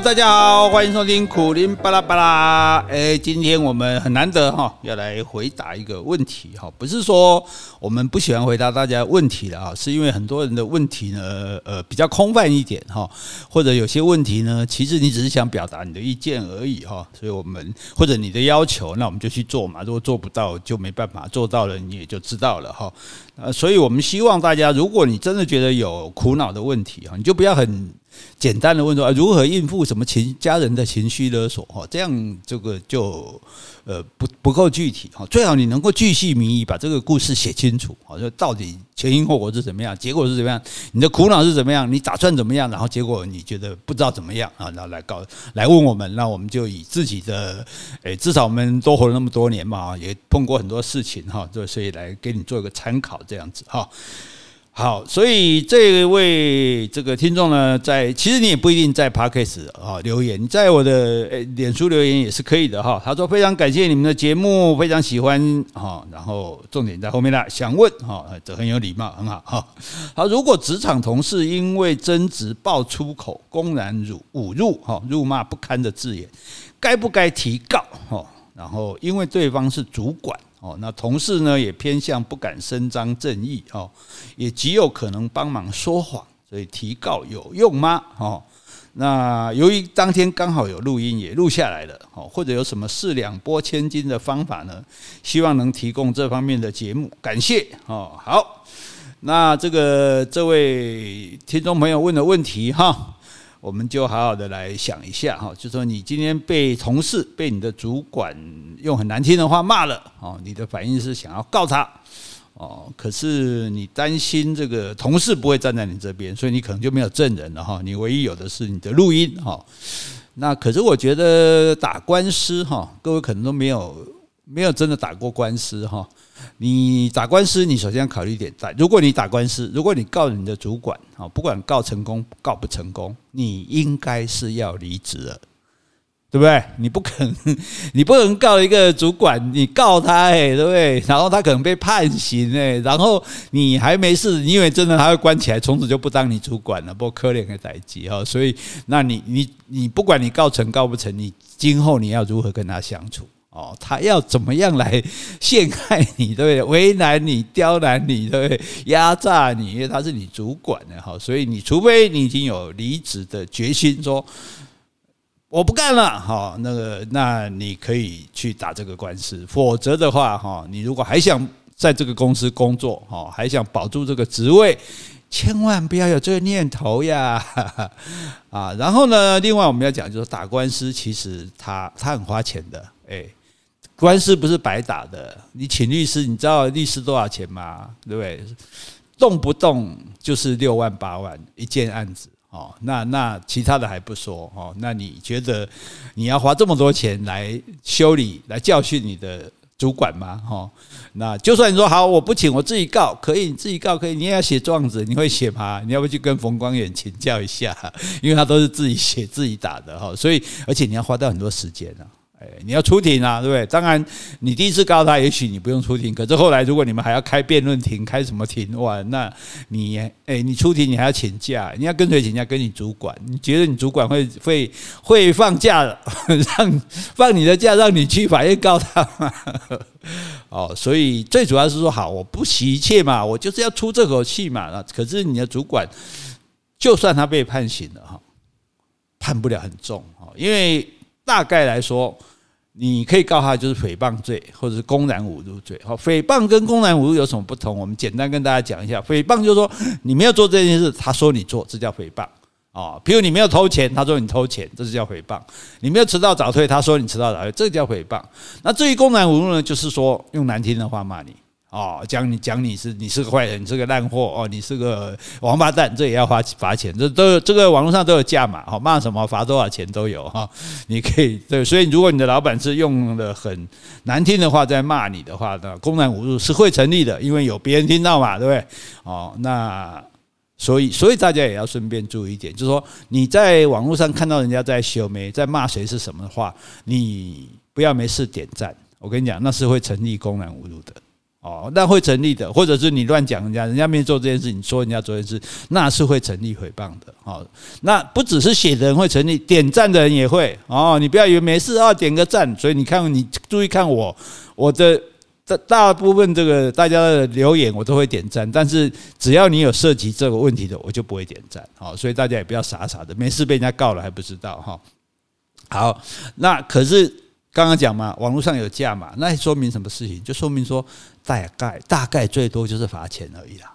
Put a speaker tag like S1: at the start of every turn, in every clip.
S1: 大家好，欢迎收听苦林巴拉巴拉。哎，今天我们很难得哈，要来回答一个问题哈，不是说我们不喜欢回答大家问题的啊，是因为很多人的问题呢，呃，比较空泛一点哈，或者有些问题呢，其实你只是想表达你的意见而已哈，所以我们或者你的要求，那我们就去做嘛，如果做不到就没办法，做到了你也就知道了哈。呃，所以我们希望大家，如果你真的觉得有苦恼的问题哈，你就不要很。简单的问说啊，如何应付什么情家人的情绪勒索哈？这样这个就呃不不够具体哈。最好你能够巨细靡遗把这个故事写清楚，好，就到底前因后果是怎么样，结果是怎么样，你的苦恼是怎么样，你打算怎么样，然后结果你觉得不知道怎么样啊，然后来告来问我们，那我们就以自己的诶，至少我们都活了那么多年嘛，也碰过很多事情哈，就所以来给你做一个参考这样子哈。好，所以这位这个听众呢，在其实你也不一定在 Podcast 啊留言，你在我的呃脸书留言也是可以的哈。他说非常感谢你们的节目，非常喜欢哈。然后重点在后面啦，想问哈，这很有礼貌，很好哈。好，如果职场同事因为争执爆粗口，公然辱侮辱哈，辱骂不堪的字眼，该不该提告哈？然后因为对方是主管。哦，那同事呢也偏向不敢伸张正义哦，也极有可能帮忙说谎，所以提告有用吗？哦，那由于当天刚好有录音也录下来了，哦，或者有什么四两拨千斤的方法呢？希望能提供这方面的节目，感谢哦。好，那这个这位听众朋友问的问题哈。我们就好好的来想一下哈，就说你今天被同事、被你的主管用很难听的话骂了哦，你的反应是想要告他哦，可是你担心这个同事不会站在你这边，所以你可能就没有证人了哈，你唯一有的是你的录音哈。那可是我觉得打官司哈，各位可能都没有没有真的打过官司哈。你打官司，你首先要考虑一点，在如果你打官司，如果你告你的主管，啊，不管告成功告不成功，你应该是要离职了，对不对？你不可能，你不能告一个主管，你告他，哎，对不对？然后他可能被判刑，哎，然后你还没事，因为真的他会关起来，从此就不当你主管了，不可怜的代志哈。所以，那你你你不管你告成告不成，你今后你要如何跟他相处？哦，他要怎么样来陷害你，对不对？为难你、刁难你，对不对？压榨你，因为他是你主管的哈，所以你除非你已经有离职的决心，说我不干了，哈，那个，那你可以去打这个官司。否则的话，哈，你如果还想在这个公司工作，哈，还想保住这个职位，千万不要有这个念头呀，啊。然后呢，另外我们要讲，就是打官司，其实他他很花钱的，哎。官司不是白打的，你请律师，你知道律师多少钱吗？对不对？动不动就是六万八万一件案子哦。那那其他的还不说哦。那你觉得你要花这么多钱来修理、来教训你的主管吗？哈，那就算你说好，我不请，我自己告，可以，你自己告可以。你也要写状子，你会写吗？你要不去跟冯光远请教一下？因为他都是自己写、自己打的哈，所以而且你要花掉很多时间啊。哎，你要出庭啊，对不对？当然，你第一次告他，也许你不用出庭。可是后来，如果你们还要开辩论庭，开什么庭？哇，那你哎，你出庭你还要请假，你要跟谁请假？跟你主管？你觉得你主管会会会放假让放你的假，让你去法院告他吗？哦，所以最主要是说，好，我不惜一切嘛，我就是要出这口气嘛。那可是你的主管，就算他被判刑了哈，判不了很重哈，因为。大概来说，你可以告他就是诽谤罪，或者是公然侮辱罪。好，诽谤跟公然侮辱有什么不同？我们简单跟大家讲一下。诽谤就是说你没有做这件事，他说你做，这叫诽谤啊。譬如你没有偷钱，他说你偷钱，这是叫诽谤。你没有迟到早退，他说你迟到早退，这叫诽谤。那至于公然侮辱呢，就是说用难听的话骂你。哦，讲你讲你是你是个坏人，你是个烂货哦，你是个王八蛋，这也要罚罚钱，这都这个网络上都有价码，好骂什么罚多少钱都有哈。你可以对，所以如果你的老板是用了很难听的话在骂你的话，那公然侮辱是会成立的，因为有别人听到嘛，对不对？哦，那所以所以大家也要顺便注意一点，就是说你在网络上看到人家在修眉在骂谁是什么的话，你不要没事点赞，我跟你讲，那是会成立公然侮辱的。哦，那会成立的，或者是你乱讲人家，人家没做这件事，你说人家做这件事，那是会成立诽谤的。哦，那不只是写的人会成立，点赞的人也会。哦，你不要以为没事啊，点个赞。所以你看，你注意看我，我的大大部分这个大家的留言我都会点赞，但是只要你有涉及这个问题的，我就不会点赞。哦，所以大家也不要傻傻的，没事被人家告了还不知道哈。好，那可是。刚刚讲嘛，网络上有价嘛，那说明什么事情？就说明说大概大概最多就是罚钱而已啦，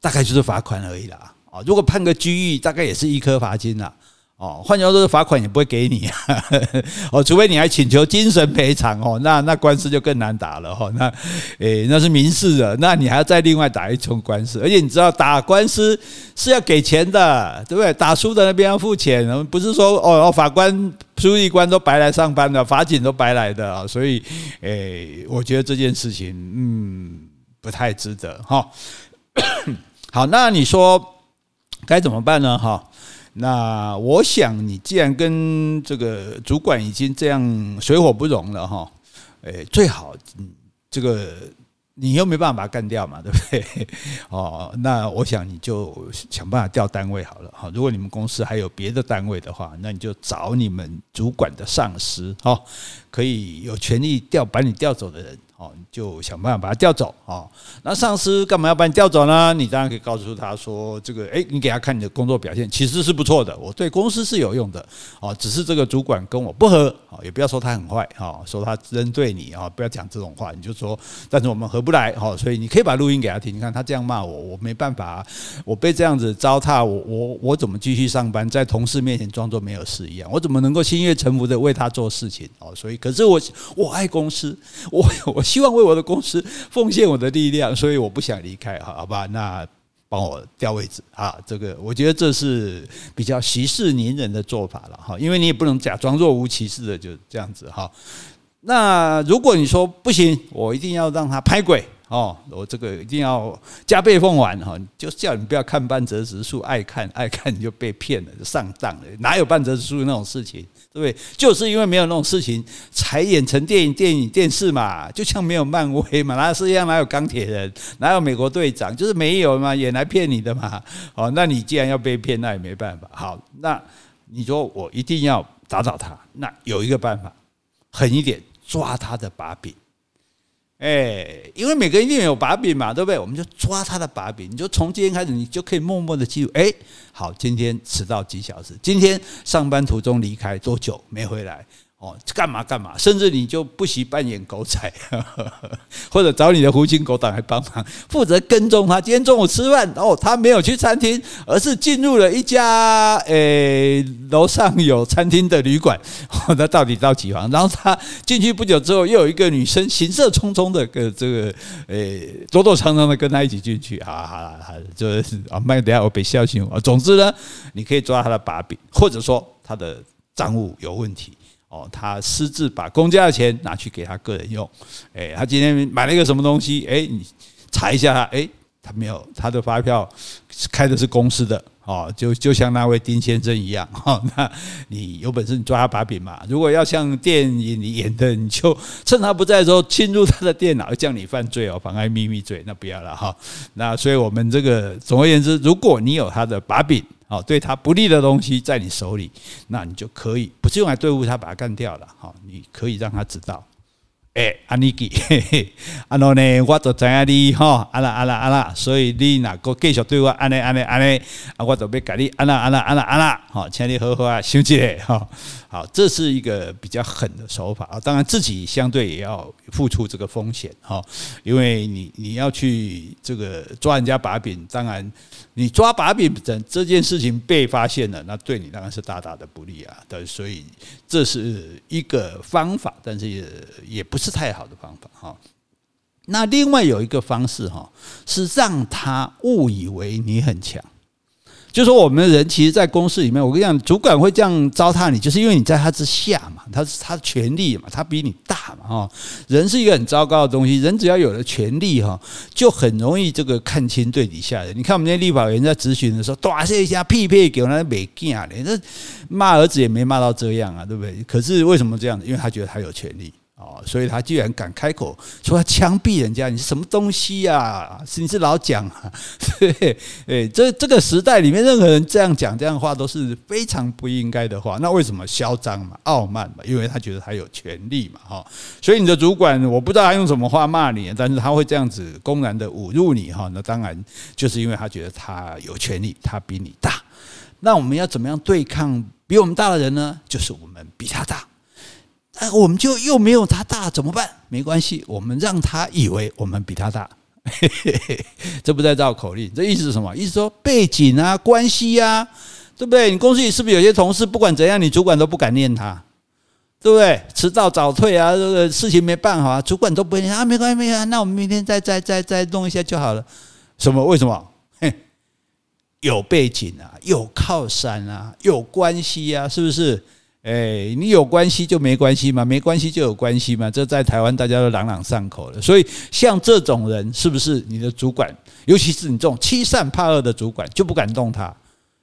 S1: 大概就是罚款而已啦。啊，如果判个拘役，大概也是一颗罚金啦。哦，换句话说，罚款也不会给你 哦，除非你还请求精神赔偿哦，那那官司就更难打了哈。那诶，那是民事的，那你还要再另外打一重官司，而且你知道打官司是要给钱的，对不对？打输的那边要付钱，不是说哦，法官、书记官都白来上班的，法警都白来的啊。所以诶，我觉得这件事情嗯不太值得哈。好，那你说该怎么办呢？哈？那我想，你既然跟这个主管已经这样水火不容了哈，诶，最好，这个你又没办法把他干掉嘛，对不对？哦，那我想你就想办法调单位好了哈。如果你们公司还有别的单位的话，那你就找你们主管的上司哈，可以有权利调把你调走的人。哦，你就想办法把他调走啊。那上司干嘛要把你调走呢？你当然可以告诉他说：“这个，诶，你给他看你的工作表现，其实是不错的，我对公司是有用的。哦，只是这个主管跟我不合，哦，也不要说他很坏，哈，说他针对你啊，不要讲这种话，你就说，但是我们合不来，哈，所以你可以把录音给他听。你看他这样骂我，我没办法，我被这样子糟蹋，我我我怎么继续上班，在同事面前装作没有事一样？我怎么能够心悦诚服的为他做事情？哦，所以，可是我我爱公司，我我。希望为我的公司奉献我的力量，所以我不想离开，好吧？那帮我调位置啊，这个我觉得这是比较息事宁人的做法了哈，因为你也不能假装若无其事的就这样子哈。那如果你说不行，我一定要让他拍鬼。哦，我这个一定要加倍奉还哈，就叫你不要看半泽直树，爱看爱看你就被骗了，就上当了。哪有半泽直树那种事情，对不对？就是因为没有那种事情，才演成电影、电影、电视嘛。就像没有漫威嘛，那世界上哪有钢铁人，哪有美国队长，就是没有嘛，演来骗你的嘛。哦，那你既然要被骗，那也没办法。好，那你说我一定要打倒他，那有一个办法，狠一点，抓他的把柄。哎，因为每个人一定有把柄嘛，对不对？我们就抓他的把柄，你就从今天开始，你就可以默默的记录。哎，好，今天迟到几小时，今天上班途中离开多久没回来。哦，干嘛干嘛？甚至你就不惜扮演狗仔，或者找你的狐群狗党来帮忙，负责跟踪他。今天中午吃饭，哦，他没有去餐厅，而是进入了一家诶楼上有餐厅的旅馆。哦，那到底到几房？然后他进去不久之后，又有一个女生行色匆匆的跟这个诶躲躲藏藏的跟他一起进去。好了好，就是啊，慢点我被消息啊。总之呢，你可以抓他的把柄，或者说他的账务有问题。哦，他私自把公家的钱拿去给他个人用，诶，他今天买了一个什么东西？诶，你查一下他，诶，他没有，他的发票开的是公司的，哦，就就像那位丁先生一样，哦，那你有本事你抓他把柄嘛？如果要像电影里演的，你就趁他不在的时候侵入他的电脑，叫你犯罪哦，妨碍秘密罪，那不要了哈。那所以我们这个总而言之，如果你有他的把柄。好，对他不利的东西在你手里，那你就可以不是用来对付他，把他干掉了。好，你可以让他知道，哎，阿尼基，然后呢，我就知影你哈，阿拉阿拉阿拉，所以你哪个继续对我安尼安尼安尼，啊，我就要给你安啦安啦安啦安啦，好，请你好好啊休息哈。好，这是一个比较狠的手法啊，当然自己相对也要付出这个风险哈，因为你你要去这个抓人家把柄，当然。你抓把柄这这件事情被发现了，那对你当然是大大的不利啊。对，所以这是一个方法，但是也也不是是太好的方法哈。那另外有一个方式哈，是让他误以为你很强。就说我们人，其实，在公司里面，我跟你讲，主管会这样糟蹋你，就是因为你在他之下嘛，他是他的权力嘛，他比你大嘛，哈。人是一个很糟糕的东西，人只要有了权力，哈，就很容易这个看清对底下人。你看我们那立法委员在咨询的时候，大声一下屁屁给我那没劲啊，那骂儿子也没骂到这样啊，对不对？可是为什么这样？因为他觉得他有权力。哦，所以他居然敢开口说要枪毙人家，你是什么东西呀、啊？你是老蒋啊？对，哎，这这个时代里面，任何人这样讲这样的话都是非常不应该的话。那为什么嚣张嘛、傲慢嘛？因为他觉得他有权利嘛，哈。所以你的主管，我不知道他用什么话骂你，但是他会这样子公然的侮辱你，哈。那当然就是因为他觉得他有权利，他比你大。那我们要怎么样对抗比我们大的人呢？就是我们比他大。哎，我们就又没有他大，怎么办？没关系，我们让他以为我们比他大，嘿嘿嘿，这不在绕口令，这意思是什么？意思说背景啊，关系啊，对不对？你公司里是不是有些同事，不管怎样，你主管都不敢念他，对不对？迟到早退啊，这个事情没办好啊，主管都不会念啊，没关系，没关系，那我们明天再再再再弄一下就好了。什么？为什么？嘿，有背景啊，有靠山啊，有关系啊，是不是？哎，你有关系就没关系嘛？没关系就有关系嘛？这在台湾大家都朗朗上口了。所以像这种人，是不是你的主管？尤其是你这种欺善怕恶的主管，就不敢动他。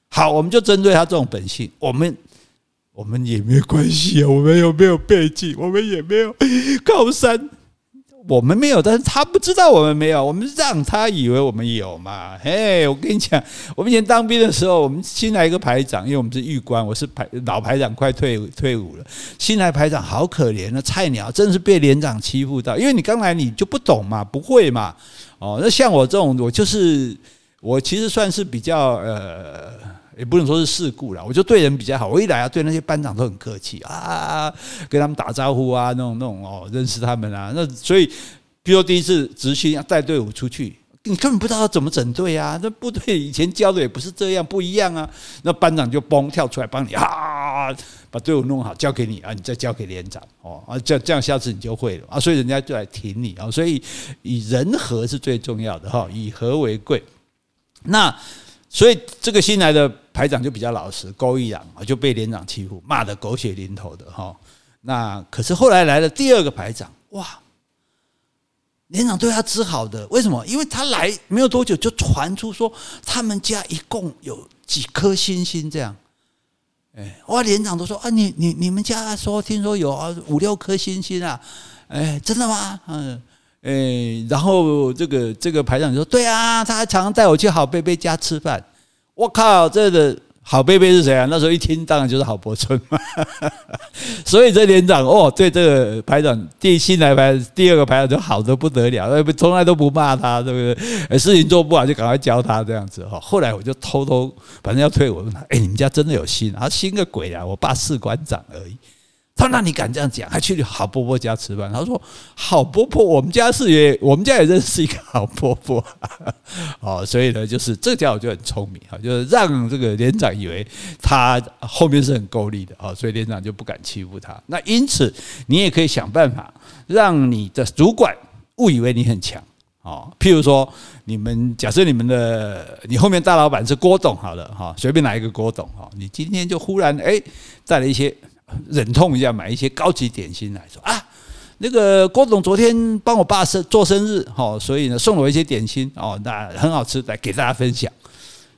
S1: 好，我们就针对他这种本性，我们我们也没关系啊。我们又没有背景？我们也没有靠山。我们没有，但是他不知道我们没有，我们让他以为我们有嘛。嘿，我跟你讲，我们以前当兵的时候，我们新来一个排长，因为我们是预官，我是排老排长，快退退伍了。新来排长好可怜啊，菜鸟真是被连长欺负到，因为你刚来你就不懂嘛，不会嘛。哦，那像我这种，我就是我其实算是比较呃。也不能说是事故了，我就对人比较好。我一来啊，对那些班长都很客气啊，跟他们打招呼啊，那种那种哦，认识他们啊。那所以，比如第一次执行要带队伍出去，你根本不知道怎么整队啊。那部队以前教的也不是这样，不一样啊。那班长就嘣跳出来帮你啊，把队伍弄好，交给你啊，你再交给连长哦啊，这样这样下次你就会了啊。所以人家就来挺你啊。所以以人和是最重要的哈，以和为贵。那。所以这个新来的排长就比较老实，勾一两啊，就被连长欺负，骂得狗血淋头的哈。那可是后来来了第二个排长，哇，连长对他只好的，为什么？因为他来没有多久，就传出说他们家一共有几颗星星这样。哎，哇，连长都说啊，你你你们家说听说有啊五六颗星星啊，哎，真的吗？嗯。诶，然后这个这个排长就说：“对啊，他还常常带我去好贝贝家吃饭。”我靠，这个好贝贝是谁啊？那时候一听，当然就是郝柏村嘛。所以这连长哦，对这个排长第一新来排第二个排长就好的不得了，从来都不骂他，对不对？事情做不好就赶快教他这样子哈。后来我就偷偷，反正要退我问他：“哎，你们家真的有星？啊，星个鬼啊！我爸士官长而已。”他说：“那你敢这样讲？还去郝伯伯家吃饭？”他说：“郝伯伯，我们家是也，我们家也认识一个郝伯伯。哦，所以呢，就是这家伙就很聪明哈，就是让这个连长以为他后面是很够力的啊，所以连长就不敢欺负他。那因此，你也可以想办法让你的主管误以为你很强哦。譬如说，你们假设你们的你后面大老板是郭董好了哈，随便来一个郭董哈，你今天就忽然哎带了一些。”忍痛一下买一些高级点心来说啊，那个郭总昨天帮我爸生做生日，哦，所以呢送了我一些点心哦，那很好吃，来给大家分享。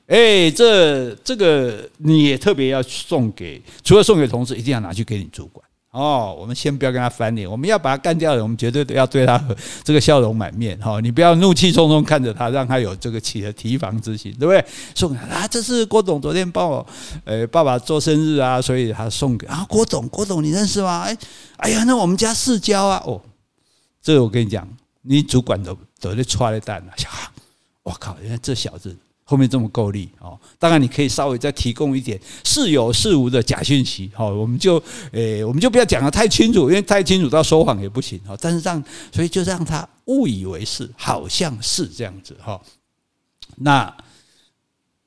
S1: 哎，这这个你也特别要送给，除了送给同事，一定要拿去给你主管。哦，我们先不要跟他翻脸，我们要把他干掉了，我们绝对要对他这个笑容满面哈。你不要怒气冲冲看着他，让他有这个起了提防之心，对不对？送啊，这是郭总昨天帮我呃爸爸做生日啊，所以他送给啊郭总，郭总你认识吗？哎哎呀，那我们家世交啊，哦，这我跟你讲，你主管都都在踹了蛋了，我靠，原来这小子。后面这么够力哦，当然你可以稍微再提供一点似有似无的假讯息，好，我们就诶，我们就不要讲得太清楚，因为太清楚到说谎也不行哈。但是让，所以就让他误以为是，好像是这样子哈。那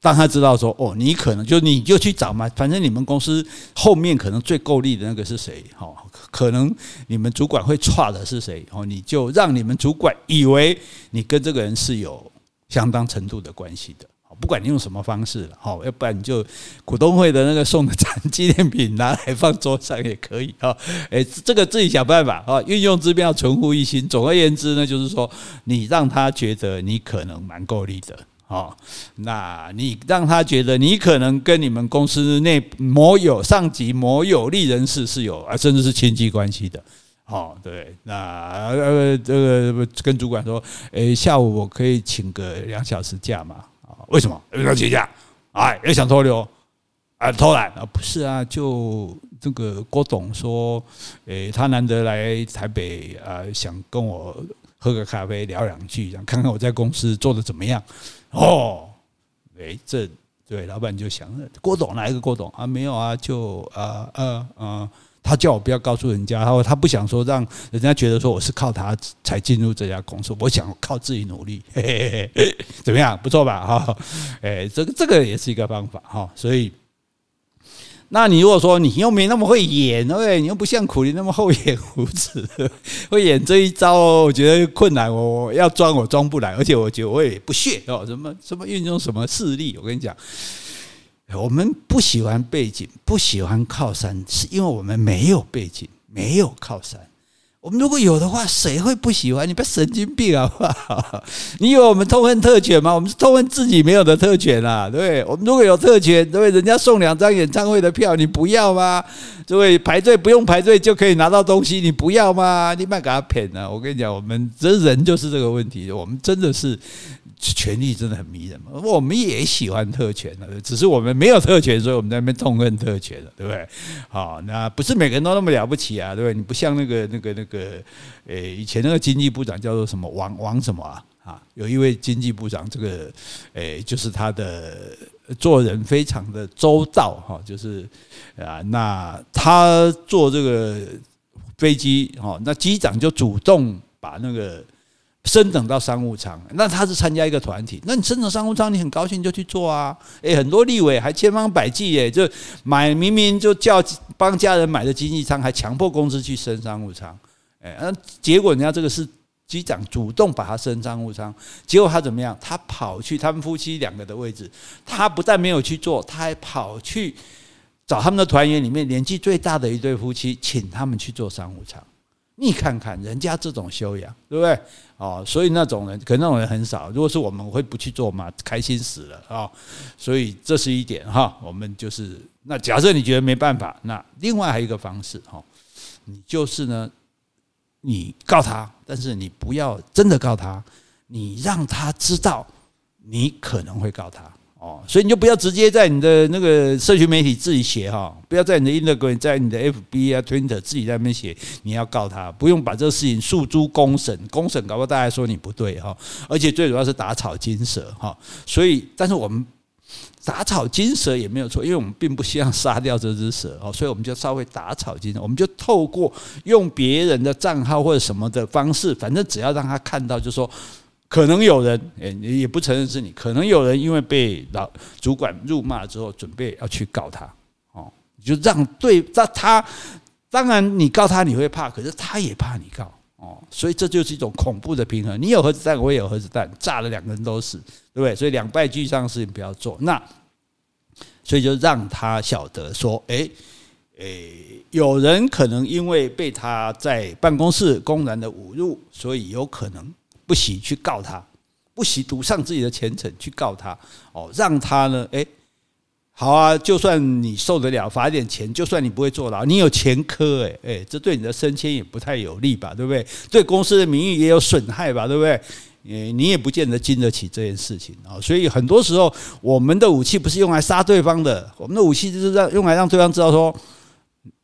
S1: 当他知道说哦，你可能就你就去找嘛，反正你们公司后面可能最够力的那个是谁？哈，可能你们主管会差的是谁？哦，你就让你们主管以为你跟这个人是有。相当程度的关系的，不管你用什么方式了，好，要不然你就股东会的那个送的展纪念品拿来放桌上也可以啊，诶，这个自己想办法啊，运用之便要存乎一心。总而言之呢，就是说你让他觉得你可能蛮够力的啊，那你让他觉得你可能跟你们公司内某有上级某有利人士是有啊，甚至是亲戚关系的。哦，对，那呃这个跟主管说，诶，下午我可以请个两小时假吗？啊，为什么要请假？哎，又想偷溜啊，偷懒啊？不是啊，就这个郭董说，诶，他难得来台北啊，想跟我喝个咖啡聊两句，想看看我在公司做的怎么样。哦，诶，这对老板就想，郭董哪一个郭董啊？没有啊，就啊啊啊。他叫我不要告诉人家，他说他不想说让人家觉得说我是靠他才进入这家公司，我想靠自己努力，怎么样？不错吧？哈，哎，这个这个也是一个方法哈。所以，那你如果说你又没那么会演，对不对？你又不像苦力那么厚颜无耻，会演这一招，我觉得困难。我要装，我装不来，而且我觉得我也不屑哦，什么什么运用什么势力，我跟你讲。我们不喜欢背景，不喜欢靠山，是因为我们没有背景，没有靠山。我们如果有的话，谁会不喜欢？你不要神经病好不好？你以为我们痛恨特权吗？我们是痛恨自己没有的特权啊！对？我们如果有特权，对？人家送两张演唱会的票，你不要吗？对不对？排队不用排队就可以拿到东西，你不要吗？你别给他骗了！我跟你讲，我们这人就是这个问题，我们真的是。权力真的很迷人嘛？我们也喜欢特权的，只是我们没有特权，所以我们在那边痛恨特权了，对不对？好，那不是每个人都那么了不起啊，对不对？你不像那个、那个、那个，诶，以前那个经济部长叫做什么王王什么啊？啊，有一位经济部长，这个诶，就是他的做人非常的周到哈，就是啊，那他坐这个飞机哈，那机长就主动把那个。升等到商务舱，那他是参加一个团体，那你升等商务舱，你很高兴就去做啊。诶，很多立委还千方百计诶，就买明明就叫帮家人买的经济舱，还强迫公司去升商务舱。诶，那结果人家这个是机长主动把他升商务舱，结果他怎么样？他跑去他们夫妻两个的位置，他不但没有去做，他还跑去找他们的团员里面年纪最大的一对夫妻，请他们去做商务舱。你看看人家这种修养，对不对？哦，所以那种人，可能那种人很少。如果是我们，会不去做嘛？开心死了啊！所以这是一点哈。我们就是那假设你觉得没办法，那另外还有一个方式哈，你就是呢，你告他，但是你不要真的告他，你让他知道你可能会告他。哦，所以你就不要直接在你的那个社群媒体自己写哈，不要在你的 Instagram、在你的 FB 啊、Twitter 自己在那边写，你要告他，不用把这个事情诉诸公审，公审搞不好大家说你不对哈，而且最主要是打草惊蛇哈。所以，但是我们打草惊蛇也没有错，因为我们并不希望杀掉这只蛇哦，所以我们就稍微打草惊蛇，我们就透过用别人的账号或者什么的方式，反正只要让他看到，就说。可能有人，诶，也不承认是你。可能有人因为被老主管辱骂之后，准备要去告他，哦，你就让对，那他当然你告他你会怕，可是他也怕你告，哦，所以这就是一种恐怖的平衡。你有核子弹，我也有核子弹，炸了两个人都死，对不对？所以两败俱伤的事情不要做。那所以就让他晓得说，诶，诶，有人可能因为被他在办公室公然的侮辱，所以有可能。不惜去告他，不惜赌上自己的前程去告他，哦，让他呢，诶，好啊，就算你受得了罚一点钱，就算你不会坐牢，你有前科，诶，诶，这对你的升迁也不太有利吧，对不对？对公司的名誉也有损害吧，对不对？诶，你也不见得经得起这件事情啊，所以很多时候，我们的武器不是用来杀对方的，我们的武器就是让用来让对方知道说，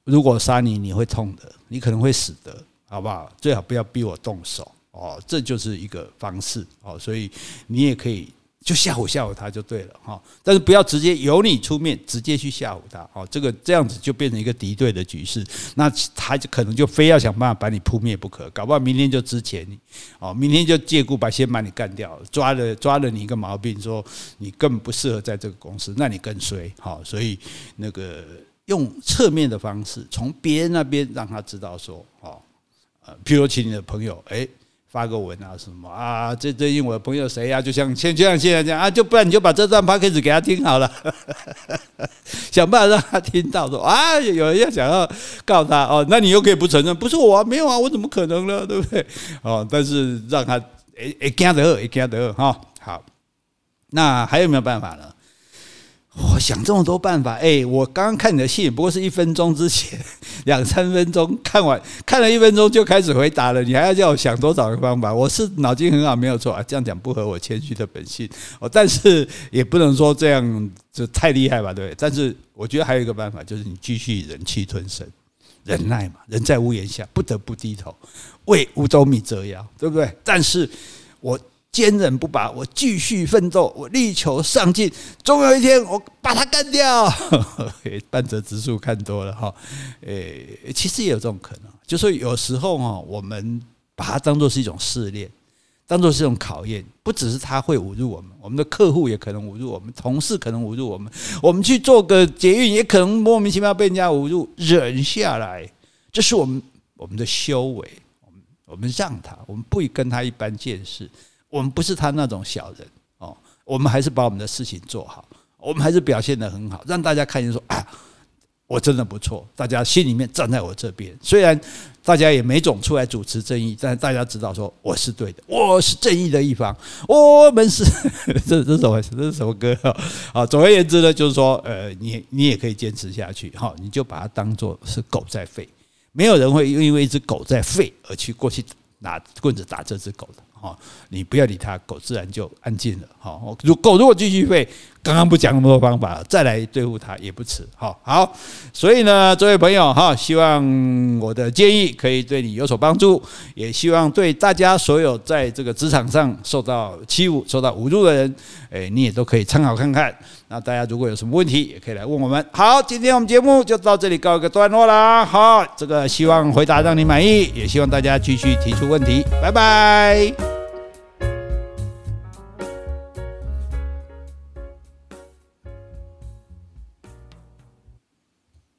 S1: 如果杀你，你会痛的，你可能会死的，好不好？最好不要逼我动手。哦，这就是一个方式哦，所以你也可以就吓唬吓唬他就对了哈，但是不要直接由你出面直接去吓唬他哦，这个这样子就变成一个敌对的局势，那他就可能就非要想办法把你扑灭不可，搞不好明天就资遣你哦，明天就借故把先把你干掉，抓了抓了你一个毛病，说你根本不适合在这个公司，那你更衰哈，所以那个用侧面的方式从别人那边让他知道说哦，呃，譬如请你的朋友诶。发个文啊什么啊？这最近我的朋友谁呀、啊？就像像就像现在这样啊，就不然你就把这段 podcast 给他听好了，想办法让他听到说啊，有人要想要告他哦，那你又可以不承认，不是我啊，没有啊，我怎么可能呢？对不对？哦，但是让他诶诶，惊得诶惊得哈。好，那还有没有办法呢？我想这么多办法，哎，我刚刚看你的信，不过是一分钟之前，两三分钟看完，看了一分钟就开始回答了，你还要叫我想多少个方法？我是脑筋很好，没有错啊，这样讲不合我谦虚的本性哦，但是也不能说这样就太厉害吧，对不对？但是我觉得还有一个办法，就是你继续忍气吞声，忍耐嘛，人在屋檐下，不得不低头，为五斗米折腰，对不对？但是我。坚韧不拔，我继续奋斗，我力求上进，终有一天我把它干掉。半泽直树看多了哈，诶，其实也有这种可能，就说有时候哈，我们把它当做是一种试炼，当做是一种考验，不只是他会侮辱我们，我们的客户也可能侮辱我们，同事可能侮辱我们，我们去做个捷运也可能莫名其妙被人家侮辱，忍下来，这是我们我们的修为，我们我们让他，我们不跟他一般见识。我们不是他那种小人哦，我们还是把我们的事情做好，我们还是表现得很好，让大家看见说啊，我真的不错，大家心里面站在我这边。虽然大家也没种出来主持正义，但大家知道说我是对的，我是正义的一方。我们是 这这是什么？这是什么歌啊？啊，总而言之呢，就是说，呃，你你也可以坚持下去，哈，你就把它当做是狗在吠，没有人会因为一只狗在吠而去过去拿棍子打这只狗的。哦，你不要理它，狗自然就安静了。好，如狗如果继续吠，刚刚不讲那么多方法，再来对付它也不迟。好，好，所以呢，这位朋友哈，希望我的建议可以对你有所帮助，也希望对大家所有在这个职场上受到欺侮、受到侮辱的人，诶，你也都可以参考看看。那大家如果有什么问题，也可以来问我们。好，今天我们节目就到这里告一个段落啦。好，这个希望回答让你满意，也希望大家继续提出问题。拜拜。